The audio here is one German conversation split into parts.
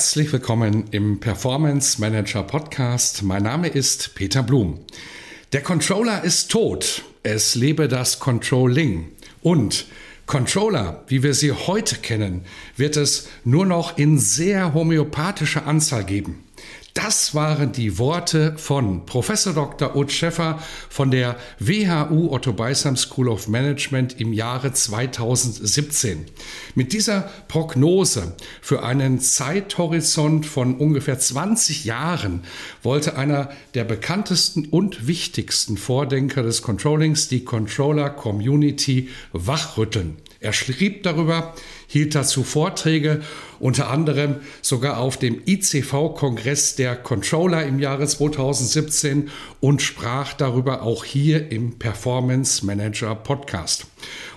Herzlich willkommen im Performance Manager Podcast. Mein Name ist Peter Blum. Der Controller ist tot. Es lebe das Controlling. Und Controller, wie wir sie heute kennen, wird es nur noch in sehr homöopathischer Anzahl geben. Das waren die Worte von Professor Dr. Ut Schäffer von der WHU Otto Beisam School of Management im Jahre 2017. Mit dieser Prognose für einen Zeithorizont von ungefähr 20 Jahren wollte einer der bekanntesten und wichtigsten Vordenker des Controllings die Controller Community wachrütteln. Er schrieb darüber, hielt dazu Vorträge, unter anderem sogar auf dem ICV-Kongress der Controller im Jahre 2017 und sprach darüber auch hier im Performance Manager Podcast.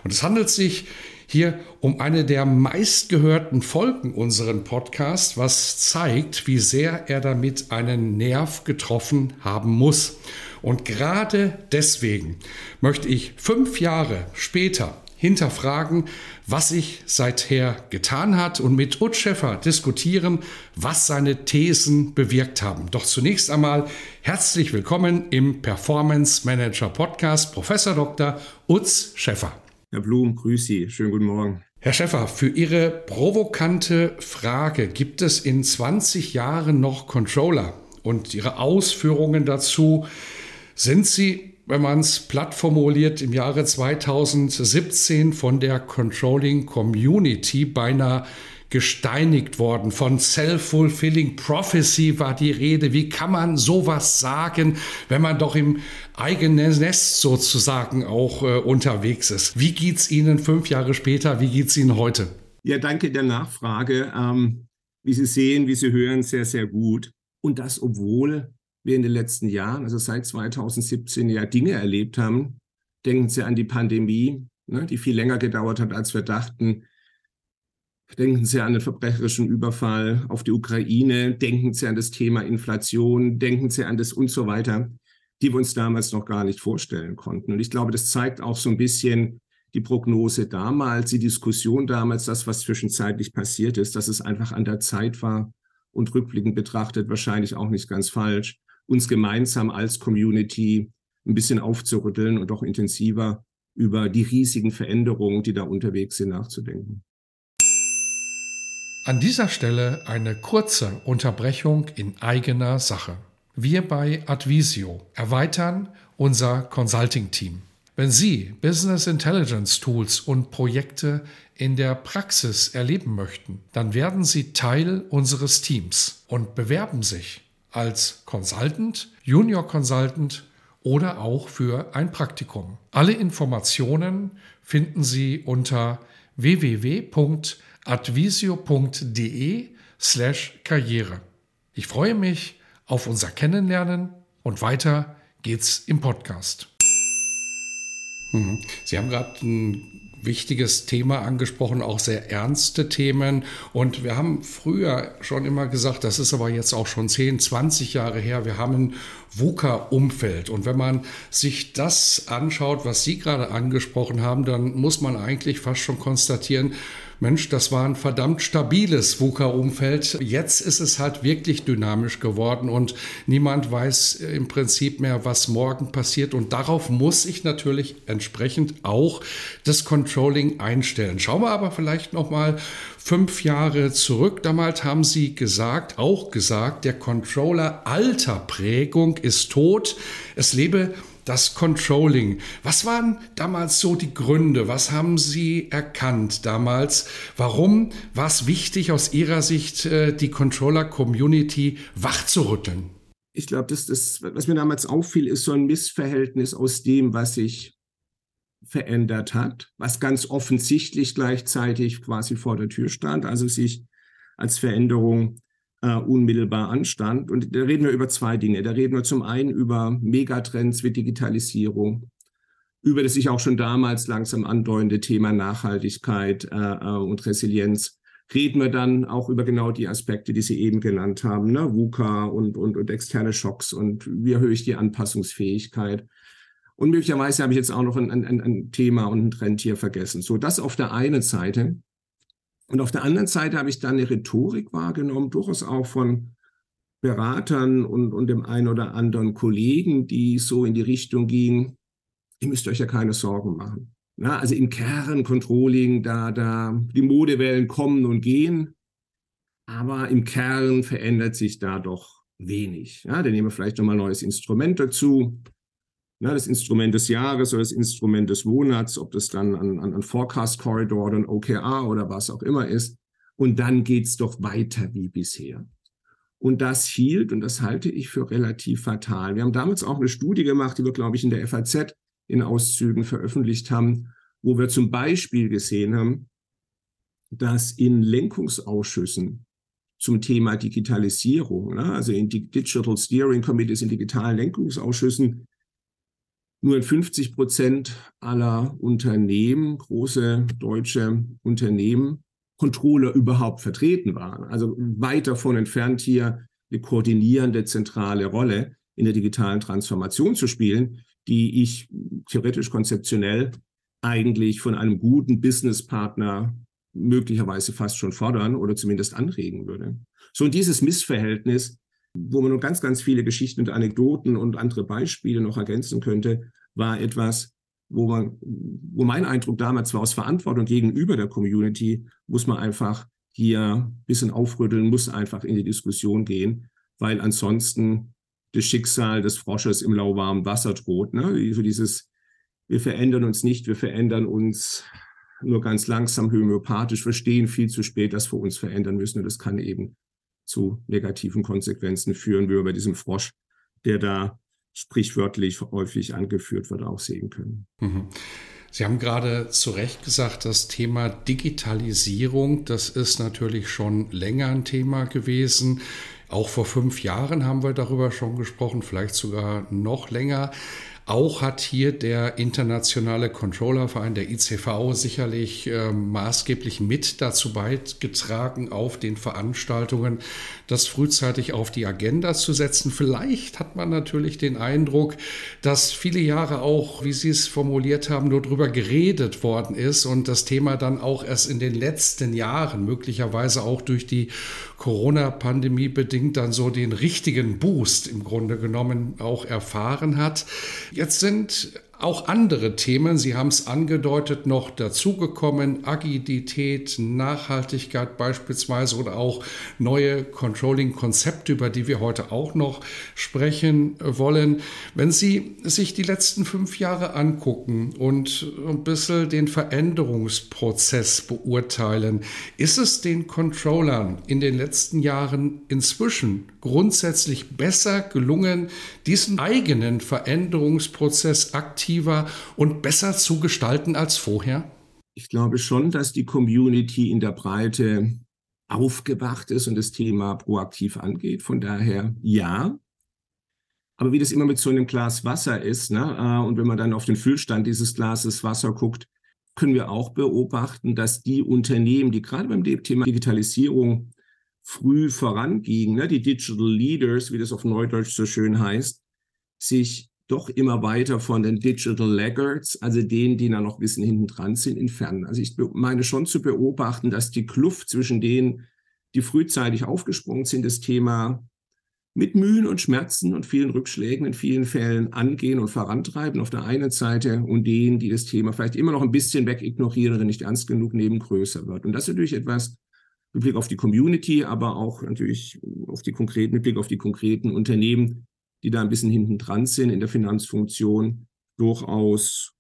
Und es handelt sich hier um eine der meistgehörten Folgen unseren Podcasts, was zeigt, wie sehr er damit einen Nerv getroffen haben muss. Und gerade deswegen möchte ich fünf Jahre später hinterfragen, was sich seither getan hat und mit Utz Schäffer diskutieren, was seine Thesen bewirkt haben. Doch zunächst einmal herzlich willkommen im Performance Manager Podcast, Professor Dr. Utz Schäffer. Herr Blum, grüß Sie. Schönen guten Morgen. Herr Schäffer, für Ihre provokante Frage, gibt es in 20 Jahren noch Controller? Und Ihre Ausführungen dazu, sind Sie wenn man es platt formuliert, im Jahre 2017 von der Controlling Community beinahe gesteinigt worden. Von Self-Fulfilling Prophecy war die Rede. Wie kann man sowas sagen, wenn man doch im eigenen Nest sozusagen auch äh, unterwegs ist? Wie geht es Ihnen fünf Jahre später? Wie geht es Ihnen heute? Ja, danke der Nachfrage. Ähm, wie Sie sehen, wie Sie hören, sehr, sehr gut. Und das, obwohl wir in den letzten Jahren, also seit 2017, ja Dinge erlebt haben. Denken Sie an die Pandemie, ne, die viel länger gedauert hat, als wir dachten. Denken Sie an den verbrecherischen Überfall auf die Ukraine. Denken Sie an das Thema Inflation. Denken Sie an das und so weiter, die wir uns damals noch gar nicht vorstellen konnten. Und ich glaube, das zeigt auch so ein bisschen die Prognose damals, die Diskussion damals, das, was zwischenzeitlich passiert ist, dass es einfach an der Zeit war und rückblickend betrachtet wahrscheinlich auch nicht ganz falsch, uns gemeinsam als Community ein bisschen aufzurütteln und auch intensiver über die riesigen Veränderungen, die da unterwegs sind, nachzudenken. An dieser Stelle eine kurze Unterbrechung in eigener Sache. Wir bei Advisio erweitern unser Consulting-Team. Wenn Sie Business Intelligence Tools und Projekte in der Praxis erleben möchten, dann werden Sie Teil unseres Teams und bewerben sich als Consultant, Junior Consultant oder auch für ein Praktikum. Alle Informationen finden Sie unter www.advisio.de slash Karriere. Ich freue mich auf unser Kennenlernen und weiter geht's im Podcast. Mhm. Sie haben gerade ein wichtiges Thema angesprochen, auch sehr ernste Themen. Und wir haben früher schon immer gesagt, das ist aber jetzt auch schon 10, 20 Jahre her, wir haben ein VUCA-Umfeld. Und wenn man sich das anschaut, was Sie gerade angesprochen haben, dann muss man eigentlich fast schon konstatieren, Mensch, das war ein verdammt stabiles VUCA-Umfeld. Jetzt ist es halt wirklich dynamisch geworden und niemand weiß im Prinzip mehr, was morgen passiert. Und darauf muss ich natürlich entsprechend auch das Controlling einstellen. Schauen wir aber vielleicht noch mal fünf Jahre zurück. Damals haben Sie gesagt, auch gesagt, der Controller alter Prägung ist tot. Es lebe das Controlling. Was waren damals so die Gründe? Was haben Sie erkannt damals? Warum war es wichtig aus Ihrer Sicht, äh, die Controller-Community wachzurütteln? Ich glaube, das, das, was mir damals auffiel, ist so ein Missverhältnis aus dem, was ich verändert hat, was ganz offensichtlich gleichzeitig quasi vor der Tür stand, also sich als Veränderung äh, unmittelbar anstand. Und da reden wir über zwei Dinge. Da reden wir zum einen über Megatrends wie Digitalisierung, über das sich auch schon damals langsam andeutende Thema Nachhaltigkeit äh, äh und Resilienz. Reden wir dann auch über genau die Aspekte, die Sie eben genannt haben, ne? VUCA und, und, und externe Schocks und wie erhöhe ich die Anpassungsfähigkeit. Und möglicherweise habe ich jetzt auch noch ein, ein, ein Thema und einen Trend hier vergessen. So, das auf der einen Seite. Und auf der anderen Seite habe ich dann eine Rhetorik wahrgenommen, durchaus auch von Beratern und, und dem einen oder anderen Kollegen, die so in die Richtung gingen, ihr müsst euch ja keine Sorgen machen. Na, also im Kern Controlling, da, da, die Modewellen kommen und gehen, aber im Kern verändert sich da doch wenig. Ja, dann nehmen wir vielleicht nochmal ein neues Instrument dazu ne, das Instrument des Jahres oder das Instrument des Monats, ob das dann an, an, an Forecast Corridor oder ein OKR oder was auch immer ist. Und dann geht es doch weiter wie bisher. Und das hielt, und das halte ich für relativ fatal. Wir haben damals auch eine Studie gemacht, die wir, glaube ich, in der FAZ in Auszügen veröffentlicht haben, wo wir zum Beispiel gesehen haben, dass in Lenkungsausschüssen zum Thema Digitalisierung, ne, also in Digital Steering Committees, in digitalen Lenkungsausschüssen, nur in 50 Prozent aller Unternehmen, große deutsche Unternehmen, Controller überhaupt vertreten waren. Also weit davon entfernt hier eine koordinierende zentrale Rolle in der digitalen Transformation zu spielen, die ich theoretisch konzeptionell eigentlich von einem guten Businesspartner möglicherweise fast schon fordern oder zumindest anregen würde. So und dieses Missverhältnis wo man noch ganz, ganz viele Geschichten und Anekdoten und andere Beispiele noch ergänzen könnte, war etwas, wo man, wo mein Eindruck damals war, aus Verantwortung gegenüber der Community, muss man einfach hier ein bisschen aufrütteln, muss einfach in die Diskussion gehen, weil ansonsten das Schicksal des Frosches im lauwarmen Wasser droht. Ne? So dieses, wir verändern uns nicht, wir verändern uns nur ganz langsam homöopathisch, verstehen viel zu spät, dass wir uns verändern müssen. Und das kann eben zu negativen Konsequenzen führen, wie wir bei diesem Frosch, der da sprichwörtlich häufig angeführt wird, auch sehen können. Mhm. Sie haben gerade zu Recht gesagt, das Thema Digitalisierung, das ist natürlich schon länger ein Thema gewesen. Auch vor fünf Jahren haben wir darüber schon gesprochen, vielleicht sogar noch länger. Auch hat hier der internationale Controllerverein, der ICV, sicherlich äh, maßgeblich mit dazu beigetragen, auf den Veranstaltungen das frühzeitig auf die Agenda zu setzen. Vielleicht hat man natürlich den Eindruck, dass viele Jahre auch, wie Sie es formuliert haben, nur darüber geredet worden ist und das Thema dann auch erst in den letzten Jahren, möglicherweise auch durch die Corona-Pandemie bedingt, dann so den richtigen Boost im Grunde genommen auch erfahren hat. Jetzt sind auch andere Themen, Sie haben es angedeutet, noch dazugekommen. Agilität, Nachhaltigkeit beispielsweise oder auch neue Controlling-Konzepte, über die wir heute auch noch sprechen wollen. Wenn Sie sich die letzten fünf Jahre angucken und ein bisschen den Veränderungsprozess beurteilen, ist es den Controllern in den letzten Jahren inzwischen grundsätzlich besser gelungen, diesen eigenen Veränderungsprozess aktiv effektiver und besser zu gestalten als vorher? Ich glaube schon, dass die Community in der Breite aufgewacht ist und das Thema proaktiv angeht. Von daher ja. Aber wie das immer mit so einem Glas Wasser ist, ne, äh, und wenn man dann auf den Füllstand dieses Glases Wasser guckt, können wir auch beobachten, dass die Unternehmen, die gerade beim Thema Digitalisierung früh vorangingen, ne, die Digital Leaders, wie das auf Neudeutsch so schön heißt, sich doch immer weiter von den Digital Laggards, also denen, die da noch bisschen hinten dran sind, entfernen. Also ich meine schon zu beobachten, dass die Kluft zwischen denen, die frühzeitig aufgesprungen sind, das Thema mit Mühen und Schmerzen und vielen Rückschlägen in vielen Fällen angehen und vorantreiben auf der einen Seite und denen, die das Thema vielleicht immer noch ein bisschen wegignorieren oder nicht ernst genug nehmen, größer wird. Und das ist natürlich etwas mit Blick auf die Community, aber auch natürlich auf die konkreten, mit Blick auf die konkreten Unternehmen, die da ein bisschen hinten dran sind in der Finanzfunktion, durchaus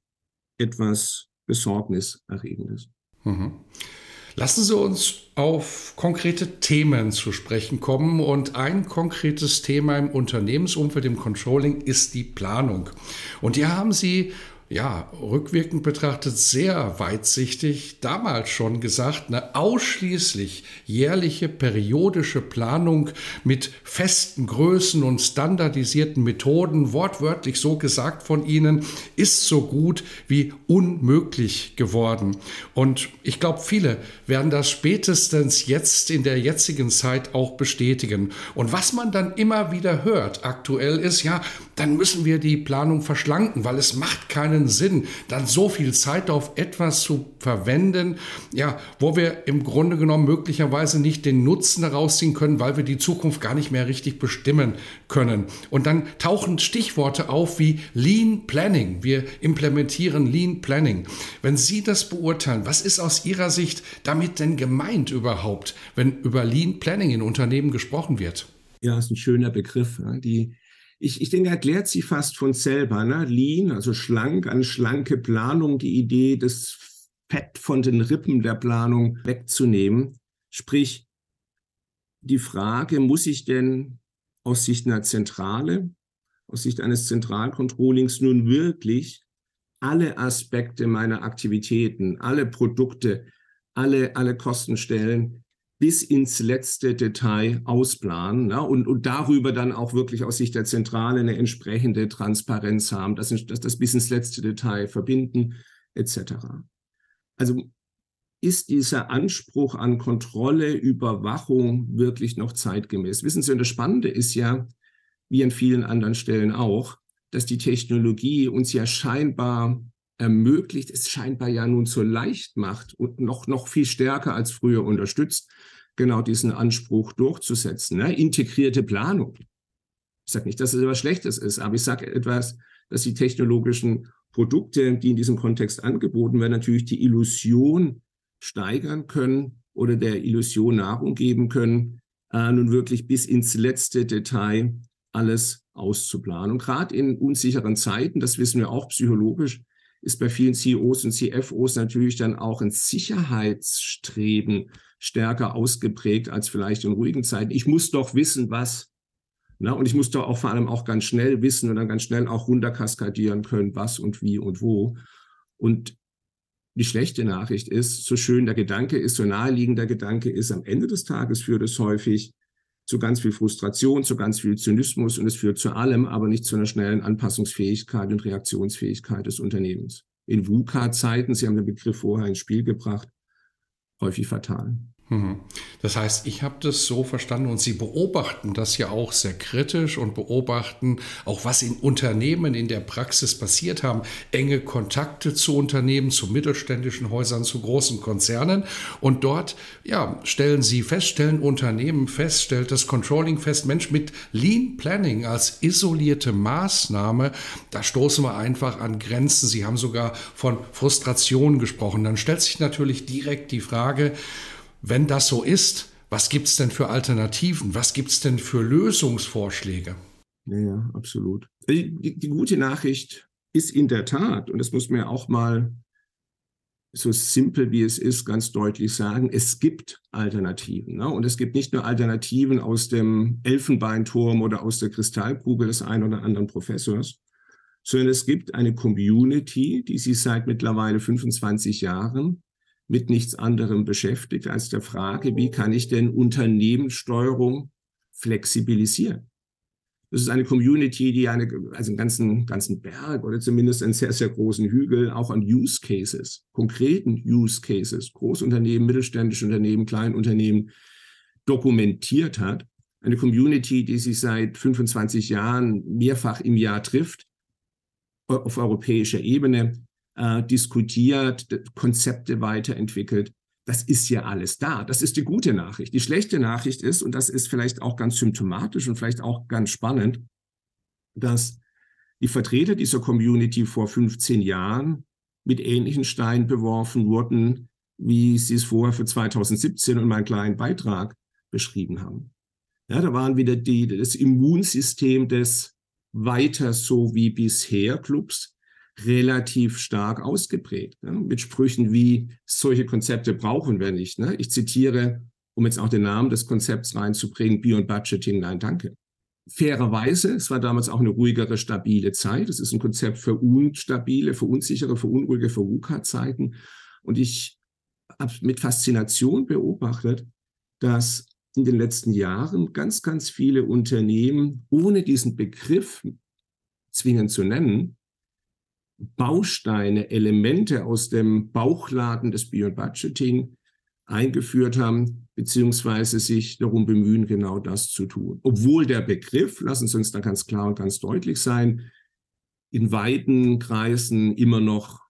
etwas besorgniserregendes. Mhm. Lassen Sie uns auf konkrete Themen zu sprechen kommen. Und ein konkretes Thema im Unternehmensumfeld, im Controlling, ist die Planung. Und hier haben Sie ja, rückwirkend betrachtet sehr weitsichtig damals schon gesagt, eine ausschließlich jährliche periodische Planung mit festen Größen und standardisierten Methoden, wortwörtlich so gesagt von Ihnen, ist so gut wie unmöglich geworden. Und ich glaube, viele werden das spätestens jetzt in der jetzigen Zeit auch bestätigen. Und was man dann immer wieder hört aktuell ist, ja, dann müssen wir die Planung verschlanken, weil es macht keinen Sinn, dann so viel Zeit auf etwas zu verwenden, ja, wo wir im Grunde genommen möglicherweise nicht den Nutzen daraus ziehen können, weil wir die Zukunft gar nicht mehr richtig bestimmen können. Und dann tauchen Stichworte auf wie Lean Planning. Wir implementieren Lean Planning. Wenn Sie das beurteilen, was ist aus Ihrer Sicht damit denn gemeint überhaupt, wenn über Lean Planning in Unternehmen gesprochen wird? Ja, ist ein schöner Begriff. Die ich, ich denke, erklärt sich fast von selber. Ne? Lean, also schlank, eine schlanke Planung, die Idee, das Fett von den Rippen der Planung wegzunehmen. Sprich, die Frage, muss ich denn aus Sicht einer Zentrale, aus Sicht eines Zentralcontrollings nun wirklich alle Aspekte meiner Aktivitäten, alle Produkte, alle, alle Kostenstellen bis ins letzte Detail ausplanen ne? und, und darüber dann auch wirklich aus Sicht der Zentrale eine entsprechende Transparenz haben, dass, dass das bis ins letzte Detail verbinden, etc. Also ist dieser Anspruch an Kontrolle, Überwachung wirklich noch zeitgemäß? Wissen Sie, und das Spannende ist ja, wie an vielen anderen Stellen auch, dass die Technologie uns ja scheinbar ermöglicht, es scheinbar ja nun so leicht macht und noch, noch viel stärker als früher unterstützt, genau diesen Anspruch durchzusetzen. Ne? Integrierte Planung. Ich sage nicht, dass es etwas Schlechtes ist, aber ich sage etwas, dass die technologischen Produkte, die in diesem Kontext angeboten werden, natürlich die Illusion steigern können oder der Illusion Nahrung geben können, äh, nun wirklich bis ins letzte Detail alles auszuplanen. Und gerade in unsicheren Zeiten, das wissen wir auch psychologisch, ist bei vielen CEOs und CFOs natürlich dann auch ein Sicherheitsstreben stärker ausgeprägt als vielleicht in ruhigen Zeiten. Ich muss doch wissen, was. Na, und ich muss doch auch vor allem auch ganz schnell wissen und dann ganz schnell auch runterkaskadieren können, was und wie und wo. Und die schlechte Nachricht ist, so schön der Gedanke ist, so naheliegend der Gedanke ist, am Ende des Tages führt es häufig zu ganz viel Frustration, zu ganz viel Zynismus und es führt zu allem, aber nicht zu einer schnellen Anpassungsfähigkeit und Reaktionsfähigkeit des Unternehmens. In VUCA-Zeiten, Sie haben den Begriff vorher ins Spiel gebracht, häufig fatal. Mhm. Das heißt, ich habe das so verstanden und Sie beobachten das ja auch sehr kritisch und beobachten auch, was in Unternehmen in der Praxis passiert haben. Enge Kontakte zu Unternehmen, zu mittelständischen Häusern, zu großen Konzernen. Und dort ja, stellen Sie fest, stellen Unternehmen fest, stellt das Controlling fest, Mensch, mit Lean Planning als isolierte Maßnahme, da stoßen wir einfach an Grenzen. Sie haben sogar von Frustration gesprochen. Dann stellt sich natürlich direkt die Frage, wenn das so ist, was gibt es denn für Alternativen? Was gibt es denn für Lösungsvorschläge? Ja, ja absolut. Die, die, gute Nachricht ist in der Tat, und das muss man ja auch mal so simpel wie es ist, ganz deutlich sagen, es gibt Alternativen. Ne? Und es gibt nicht nur Alternativen aus dem Elfenbeinturm oder aus der Kristallkugel des einen oder anderen Professors, sondern es gibt eine Community, die sich seit mittlerweile 25 Jahren mit nichts anderem beschäftigt als der Frage, wie kann ich denn Unternehmenssteuerung flexibilisieren? Das ist eine Community, die eine, also einen ganzen, ganzen Berg oder zumindest einen sehr, sehr großen Hügel auch an Use Cases, konkreten Use Cases, Großunternehmen, mittelständische Unternehmen, Kleinunternehmen dokumentiert hat. Eine Community, die sich seit 25 Jahren mehrfach im Jahr trifft auf europäischer Ebene, äh, diskutiert, Konzepte weiterentwickelt. Das ist ja alles da. Das ist die gute Nachricht. Die schlechte Nachricht ist, und das ist vielleicht auch ganz symptomatisch und vielleicht auch ganz spannend, dass die Vertreter dieser Community vor 15 Jahren mit ähnlichen Steinen beworfen wurden, wie sie es vorher für 2017 und meinen kleinen Beitrag beschrieben haben. Ja, da waren wieder die, das Immunsystem des weiter so wie bisher Clubs relativ stark ausgeprägt. Ne? Mit Sprüchen wie, solche Konzepte brauchen wir nicht. Ne? Ich zitiere, um jetzt auch den Namen des Konzepts reinzubringen, Beyond Budgeting, nein, danke. fairerweise, es war damals auch eine ruhigere, stabile Zeit. Es ist ein Konzept für unstabile, für unsichere, für unruhige, für VUCA-Zeiten. Und ich habe mit Faszination beobachtet, dass in den letzten Jahren ganz, ganz viele Unternehmen, ohne diesen Begriff zwingend zu nennen, Bausteine, Elemente aus dem Bauchladen des Beyond Budgeting eingeführt haben, beziehungsweise sich darum bemühen, genau das zu tun. Obwohl der Begriff, lassen Sie uns da ganz klar und ganz deutlich sein, in weiten Kreisen immer noch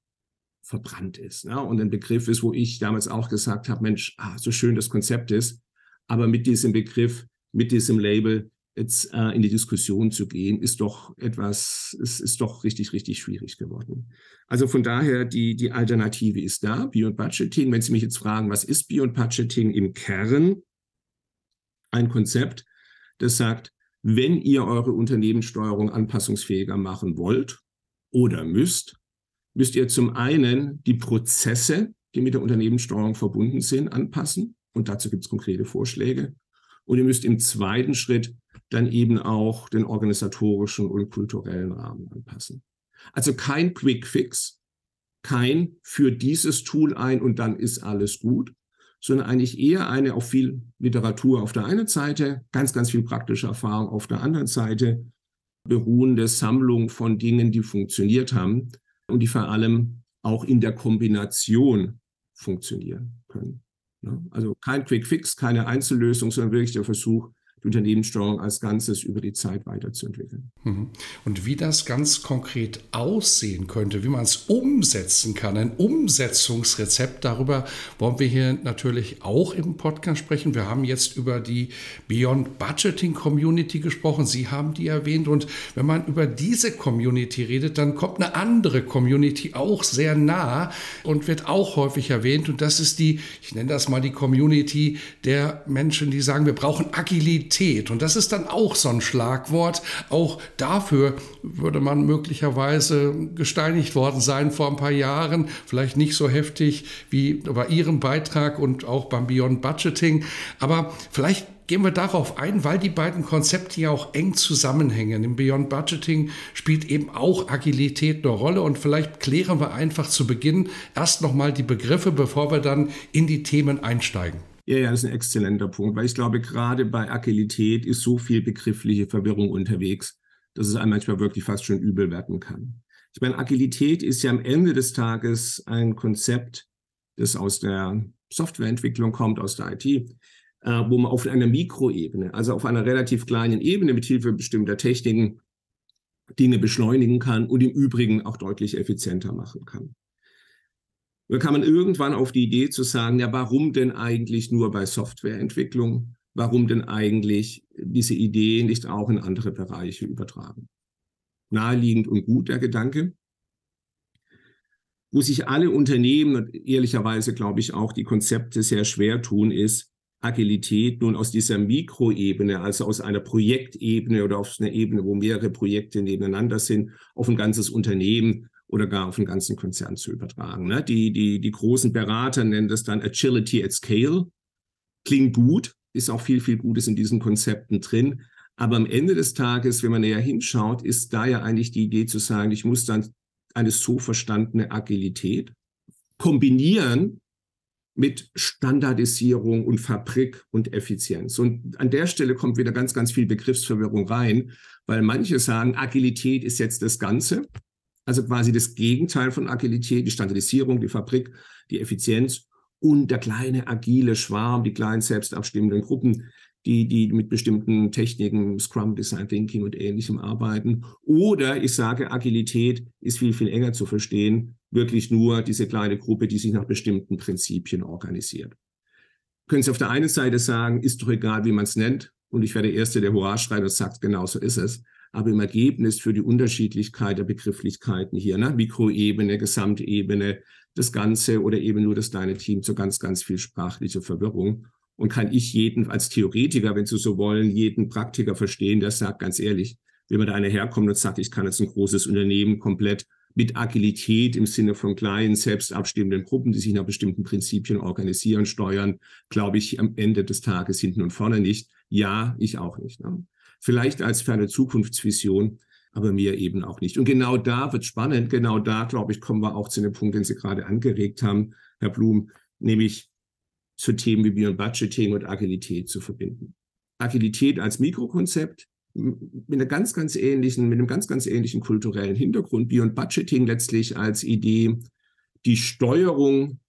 verbrannt ist. Ne? Und ein Begriff ist, wo ich damals auch gesagt habe, Mensch, ah, so schön das Konzept ist, aber mit diesem Begriff, mit diesem Label jetzt äh, in die Diskussion zu gehen, ist doch etwas, es ist doch richtig, richtig schwierig geworden. Also von daher, die, die Alternative ist da, Beyond Budgeting. Wenn Sie mich jetzt fragen, was ist Beyond Budgeting im Kern? Ein Konzept, das sagt, wenn ihr eure Unternehmenssteuerung anpassungsfähiger machen wollt oder müsst, müsst ihr zum einen die Prozesse, die mit der Unternehmenssteuerung verbunden sind, anpassen. Und dazu gibt es konkrete Vorschläge. Und ihr müsst im zweiten Schritt dann eben auch den organisatorischen und kulturellen Rahmen anpassen. Also kein Quick Fix, kein für dieses Tool ein und dann ist alles gut, sondern eigentlich eher eine auf viel Literatur auf der einen Seite, ganz, ganz viel praktische Erfahrung auf der anderen Seite, beruhende Sammlung von Dingen, die funktioniert haben und die vor allem auch in der Kombination funktionieren können. Also kein Quick Fix, keine Einzellösung, sondern wirklich der Versuch, die Unternehmenssteuerung als Ganzes über die Zeit weiterzuentwickeln. Mhm. Und wie das ganz konkret aussehen könnte, wie man es umsetzen kann, ein Umsetzungsrezept, darüber wollen wir hier natürlich auch im Podcast sprechen. Wir haben jetzt über die Beyond Budgeting Community gesprochen. Sie haben die erwähnt. Und wenn man über diese Community redet, dann kommt eine andere Community auch sehr nah und wird auch häufig erwähnt. Und das ist die, ich nenne das mal die Community der Menschen, die sagen, wir brauchen Agilität. Agilität. Und das ist dann auch so ein Schlagwort. Auch dafür würde man möglicherweise gesteinigt worden sein vor ein paar Jahren. Vielleicht nicht so heftig wie bei Ihrem Beitrag und auch beim Beyond Budgeting. Aber vielleicht gehen wir darauf ein, weil die beiden Konzepte ja auch eng zusammenhängen. Im Beyond Budgeting spielt eben auch Agilität eine Rolle und vielleicht klären wir einfach zu Beginn erst nochmal die Begriffe, bevor wir dann in die Themen einsteigen. Ja, ja, das ist ein exzellenter Punkt, weil ich glaube, gerade bei Agilität ist so viel begriffliche Verwirrung unterwegs, dass es einem manchmal wirklich fast schon übel werden kann. Ich meine, Agilität ist ja am Ende des Tages ein Konzept, das aus der Softwareentwicklung kommt, aus der IT, äh, wo man auf einer Mikroebene, also auf einer relativ kleinen Ebene mit Hilfe bestimmter Techniken Dinge beschleunigen kann und im Übrigen auch deutlich effizienter machen kann. Da kam man irgendwann auf die Idee zu sagen, ja, warum denn eigentlich nur bei Softwareentwicklung? Warum denn eigentlich diese Idee nicht auch in andere Bereiche übertragen? Naheliegend und gut der Gedanke. Wo sich alle Unternehmen und ehrlicherweise glaube ich auch die Konzepte sehr schwer tun, ist Agilität nun aus dieser Mikroebene, also aus einer Projektebene oder auf einer Ebene, wo mehrere Projekte nebeneinander sind, auf ein ganzes Unternehmen oder gar auf den ganzen Konzern zu übertragen. Ne? Die, die, die großen Berater nennen das dann Agility at Scale. Klingt gut, ist auch viel, viel Gutes in diesen Konzepten drin. Aber am Ende des Tages, wenn man näher hinschaut, ist da ja eigentlich die Idee zu sagen, ich muss dann eine so verstandene Agilität kombinieren mit Standardisierung und Fabrik und Effizienz. Und an der Stelle kommt wieder ganz, ganz viel Begriffsverwirrung rein, weil manche sagen, Agilität ist jetzt das Ganze also quasi das Gegenteil von Agilität, die Standardisierung, die Fabrik, die Effizienz und der kleine agile Schwarm, die kleinen selbstabstimmenden Gruppen, die, die mit bestimmten Techniken, Scrum, Design Thinking und ähnlichem arbeiten. Oder ich sage, Agilität ist viel, viel enger zu verstehen, wirklich nur diese kleine Gruppe, die sich nach bestimmten Prinzipien organisiert. Können Sie auf der einen Seite sagen, ist doch egal, wie man es nennt, und ich werde der Erste, der Hurra schreit und sagt, genau so ist es aber im Ergebnis für die Unterschiedlichkeit der Begrifflichkeiten hier, ne? Mikroebene, Gesamtebene, das Ganze oder eben nur das kleine Team zu ganz, ganz viel sprachliche Verwirrung. Und kann ich jeden als Theoretiker, wenn Sie so wollen, jeden Praktiker verstehen, der sagt ganz ehrlich, wenn man da einer herkommt und sagt, ich kann jetzt ein großes Unternehmen komplett mit Agilität im Sinne von kleinen, selbst abstimmenden Gruppen, die sich nach bestimmten Prinzipien organisieren, steuern, glaube ich am Ende des Tages hinten und vorne nicht. Ja, ich auch nicht. Ne? Vielleicht als ferne Zukunftsvision, aber mir eben auch nicht. Und genau da wird spannend, genau da, glaube ich, kommen wir auch zu dem Punkt, den Sie gerade angeregt haben, Herr Blum, nämlich zu Themen wie Beyond Budgeting und Agilität zu verbinden. Agilität als Mikrokonzept mit einer ganz, ganz ähnlichen, mit einem ganz, ganz ähnlichen kulturellen Hintergrund. Beyond Budgeting letztlich als Idee, die Steuerung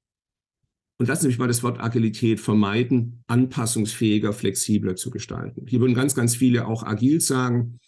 und lassen Sie mich mal das Wort Agilität vermeiden, anpassungsfähiger, flexibler zu gestalten. Hier würden ganz, ganz viele auch agil sagen.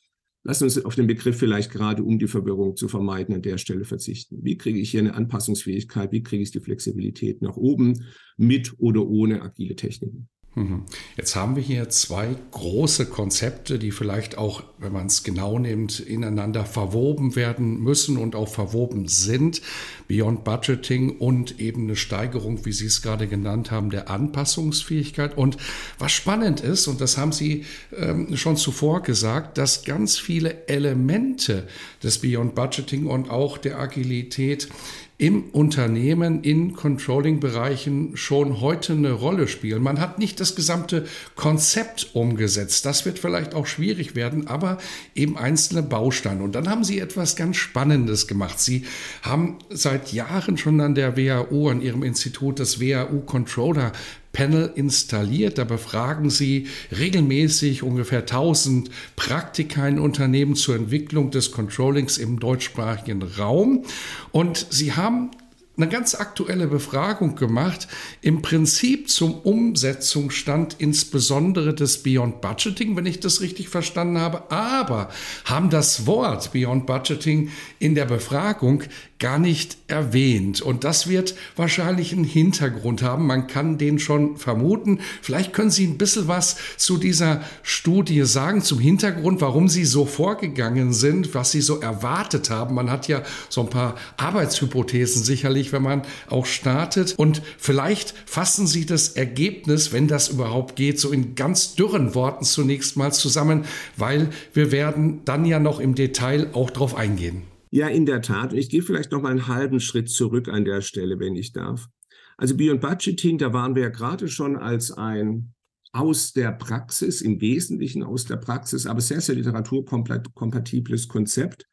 Lassen uns auf den Begriff vielleicht gerade, um die Verwirrung zu vermeiden, an der Stelle verzichten. Wie kriege ich hier eine Anpassungsfähigkeit? Wie kriege ich die Flexibilität nach oben mit oder ohne agile Techniken? Mhm. Jetzt haben wir hier zwei große Konzepte, die vielleicht auch, wenn man es genau nimmt, ineinander verwoben werden müssen und auch verwoben sind. Beyond Budgeting und eben eine Steigerung, wie Sie es gerade genannt haben, der Anpassungsfähigkeit. Und was spannend ist, und das haben Sie ähm, schon zuvor gesagt, dass ganz viele Elemente des Beyond Budgeting und auch der Agilität im Unternehmen in Controlling-Bereichen schon heute eine Rolle spielen. Man hat nicht das gesamte Konzept umgesetzt. Das wird vielleicht auch schwierig werden, aber eben einzelne Bausteine. Und dann haben Sie etwas ganz Spannendes gemacht. Sie haben seit Jahren schon an der WHU, an Ihrem Institut, das WHU Controller Panel installiert. Da befragen Sie regelmäßig ungefähr 1000 Praktika in Unternehmen zur Entwicklung des Controllings im deutschsprachigen Raum. Und Sie haben eine ganz aktuelle Befragung gemacht, im Prinzip zum Umsetzungsstand insbesondere des Beyond Budgeting, wenn ich das richtig verstanden habe, aber haben das Wort Beyond Budgeting in der Befragung gar nicht erwähnt. Und das wird wahrscheinlich einen Hintergrund haben. Man kann den schon vermuten. Vielleicht können Sie ein bisschen was zu dieser Studie sagen, zum Hintergrund, warum Sie so vorgegangen sind, was Sie so erwartet haben. Man hat ja so ein paar Arbeitshypothesen sicherlich, wenn man auch startet. Und vielleicht fassen Sie das Ergebnis, wenn das überhaupt geht, so in ganz dürren Worten zunächst mal zusammen, weil wir werden dann ja noch im Detail auch drauf eingehen. Ja, in der Tat. Ich gehe vielleicht noch mal einen halben Schritt zurück an der Stelle, wenn ich darf. Also Beyond Budgeting, da waren wir ja gerade schon als ein aus der Praxis, im Wesentlichen aus der Praxis, aber sehr, sehr literaturkompatibles Konzept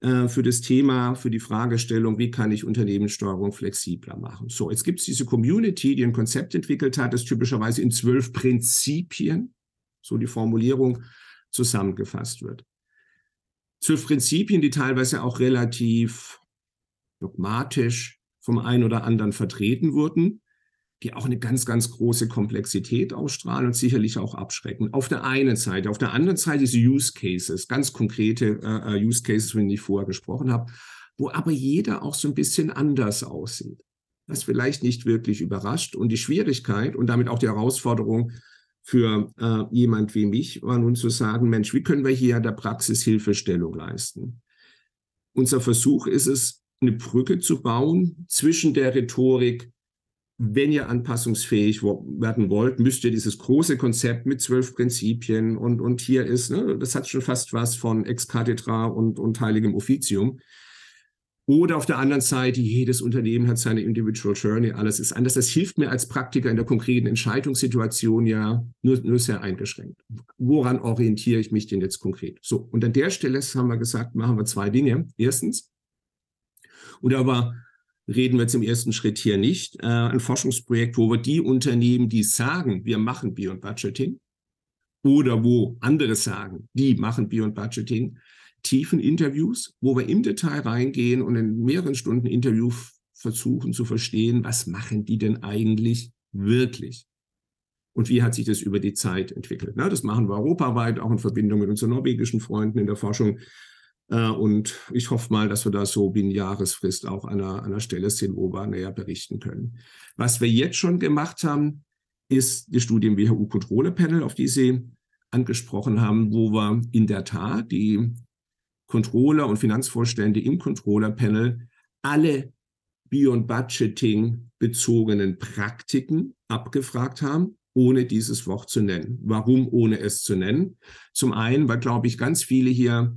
äh, für das Thema, für die Fragestellung, wie kann ich Unternehmenssteuerung flexibler machen. So, jetzt gibt es diese Community, die ein Konzept entwickelt hat, das typischerweise in zwölf Prinzipien, so die Formulierung, zusammengefasst wird zwölf Prinzipien, die teilweise auch relativ dogmatisch vom einen oder anderen vertreten wurden, die auch eine ganz, ganz große Komplexität ausstrahlen und sicherlich auch abschrecken. Auf der einen Seite. Auf der anderen Seite diese Use Cases, ganz konkrete äh, äh Use Cases, von denen ich vorher gesprochen habe, wo aber jeder auch so ein bisschen anders aussieht. Was vielleicht nicht wirklich überrascht. Und die Schwierigkeit und damit auch die Herausforderung, für äh, jemand wie mich war nun zu sagen, Mensch, wie können wir hier der Praxis Hilfestellung leisten? Unser Versuch ist es, eine Brücke zu bauen zwischen der Rhetorik, wenn ihr anpassungsfähig werden wollt, müsst ihr dieses große Konzept mit zwölf Prinzipien und, und hier ist, ne, das hat schon fast was von Ex Cathedra und, und heiligem Offizium. Oder auf der anderen Seite, jedes Unternehmen hat seine Individual Journey, alles ist anders. Das hilft mir als Praktiker in der konkreten Entscheidungssituation ja nur, nur sehr eingeschränkt. Woran orientiere ich mich denn jetzt konkret? So, und an der Stelle haben wir gesagt, machen wir zwei Dinge. Erstens, und aber reden wir jetzt im ersten Schritt hier nicht, äh, ein Forschungsprojekt, wo wir die Unternehmen, die sagen, wir machen Beyond Budgeting, oder wo andere sagen, die machen Beyond Budgeting, tiefen Interviews, wo wir im Detail reingehen und in mehreren Stunden Interview versuchen zu verstehen, was machen die denn eigentlich wirklich? Und wie hat sich das über die Zeit entwickelt? Na, das machen wir europaweit, auch in Verbindung mit unseren norwegischen Freunden in der Forschung. Äh, und ich hoffe mal, dass wir da so binnen Jahresfrist auch an einer, einer Stelle sind, wo wir näher berichten können. Was wir jetzt schon gemacht haben, ist die Studie im WHU Controller Panel, auf die Sie angesprochen haben, wo wir in der Tat die Controller und Finanzvorstände im Controller-Panel alle Beyond Budgeting bezogenen Praktiken abgefragt haben, ohne dieses Wort zu nennen. Warum ohne es zu nennen? Zum einen, weil, glaube ich, ganz viele hier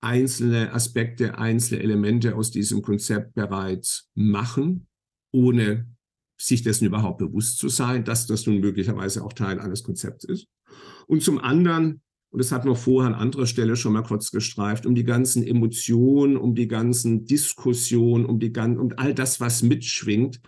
einzelne Aspekte, einzelne Elemente aus diesem Konzept bereits machen, ohne sich dessen überhaupt bewusst zu sein, dass das nun möglicherweise auch Teil eines Konzepts ist. Und zum anderen, und das hat wir vorher an anderer Stelle schon mal kurz gestreift, um die ganzen Emotionen, um die ganzen Diskussionen, um, die, um all das, was mitschwingt,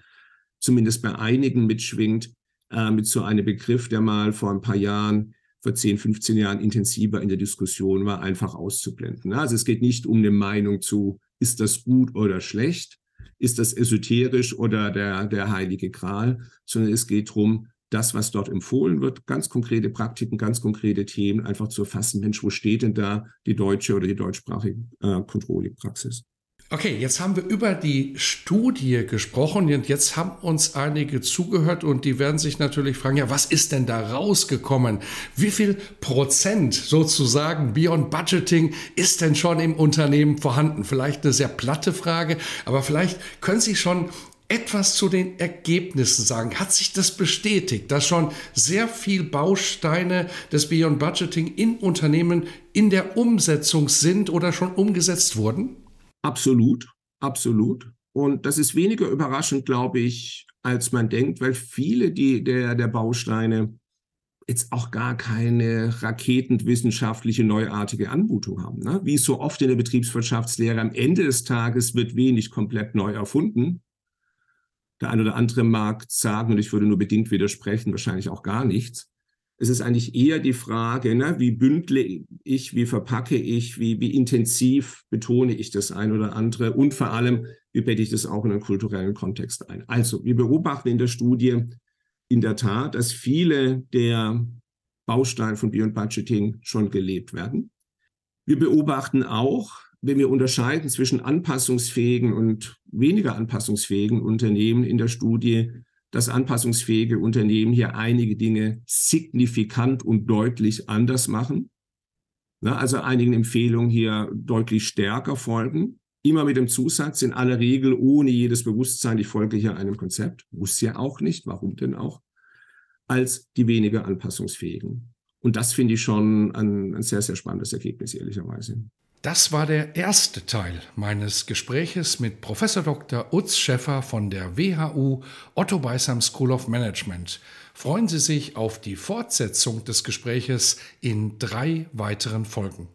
zumindest bei einigen mitschwingt, äh, mit so einem Begriff, der mal vor ein paar Jahren, vor 10, 15 Jahren intensiver in der Diskussion war, einfach auszublenden. Also es geht nicht um eine Meinung zu, ist das gut oder schlecht, ist das esoterisch oder der, der heilige Gral, sondern es geht darum, das, was dort empfohlen wird, ganz konkrete Praktiken, ganz konkrete Themen einfach zu erfassen. Mensch, wo steht denn da die deutsche oder die deutschsprachige äh, Controlling-Praxis? Okay, jetzt haben wir über die Studie gesprochen und jetzt haben uns einige zugehört und die werden sich natürlich fragen, ja, was ist denn da rausgekommen? Wie viel Prozent sozusagen Beyond Budgeting ist denn schon im Unternehmen vorhanden? Vielleicht eine sehr platte Frage, aber vielleicht können Sie schon etwas zu den Ergebnissen sagen? Hat sich das bestätigt, dass schon sehr viel Bausteine des Beyond Budgeting in Unternehmen in der Umsetzung sind oder schon umgesetzt wurden? Absolut, absolut. Und das ist weniger überraschend, glaube ich, als man denkt, weil viele die, der, der Bausteine jetzt auch gar keine raketenwissenschaftliche neuartige Anmutung haben. Ne? Wie so oft in der Betriebswirtschaftslehre, am Ende des Tages wird wenig komplett neu erfunden, der eine oder andere mag sagen, und ich würde nur bedingt widersprechen, wahrscheinlich auch gar nichts. Es ist eigentlich eher die Frage, ne, wie bündle ich, wie verpacke ich, wie, wie intensiv betone ich das ein oder andere und vor allem, wie bette ich das auch in einen kulturellen Kontext ein. Also, wir beobachten in der Studie in der Tat, dass viele der Bausteine von Beyond Budgeting schon gelebt werden. Wir beobachten auch, wenn wir unterscheiden zwischen anpassungsfähigen und weniger anpassungsfähigen Unternehmen in der Studie, dass anpassungsfähige Unternehmen hier einige Dinge signifikant und deutlich anders machen. Na, also einigen Empfehlungen hier deutlich stärker folgen. Immer mit dem Zusatz, in aller Regel ohne jedes Bewusstsein, ich folge hier einem Konzept. Muss ja auch nicht, warum denn auch? Als die weniger anpassungsfähigen. Und das finde ich schon ein, ein sehr, sehr spannendes Ergebnis, ehrlicherweise. Das war der erste Teil meines Gespräches mit Professor Dr. Utz Schäffer von der WHU Otto Beisam School of Management. Freuen Sie sich auf die Fortsetzung des Gespräches in drei weiteren Folgen.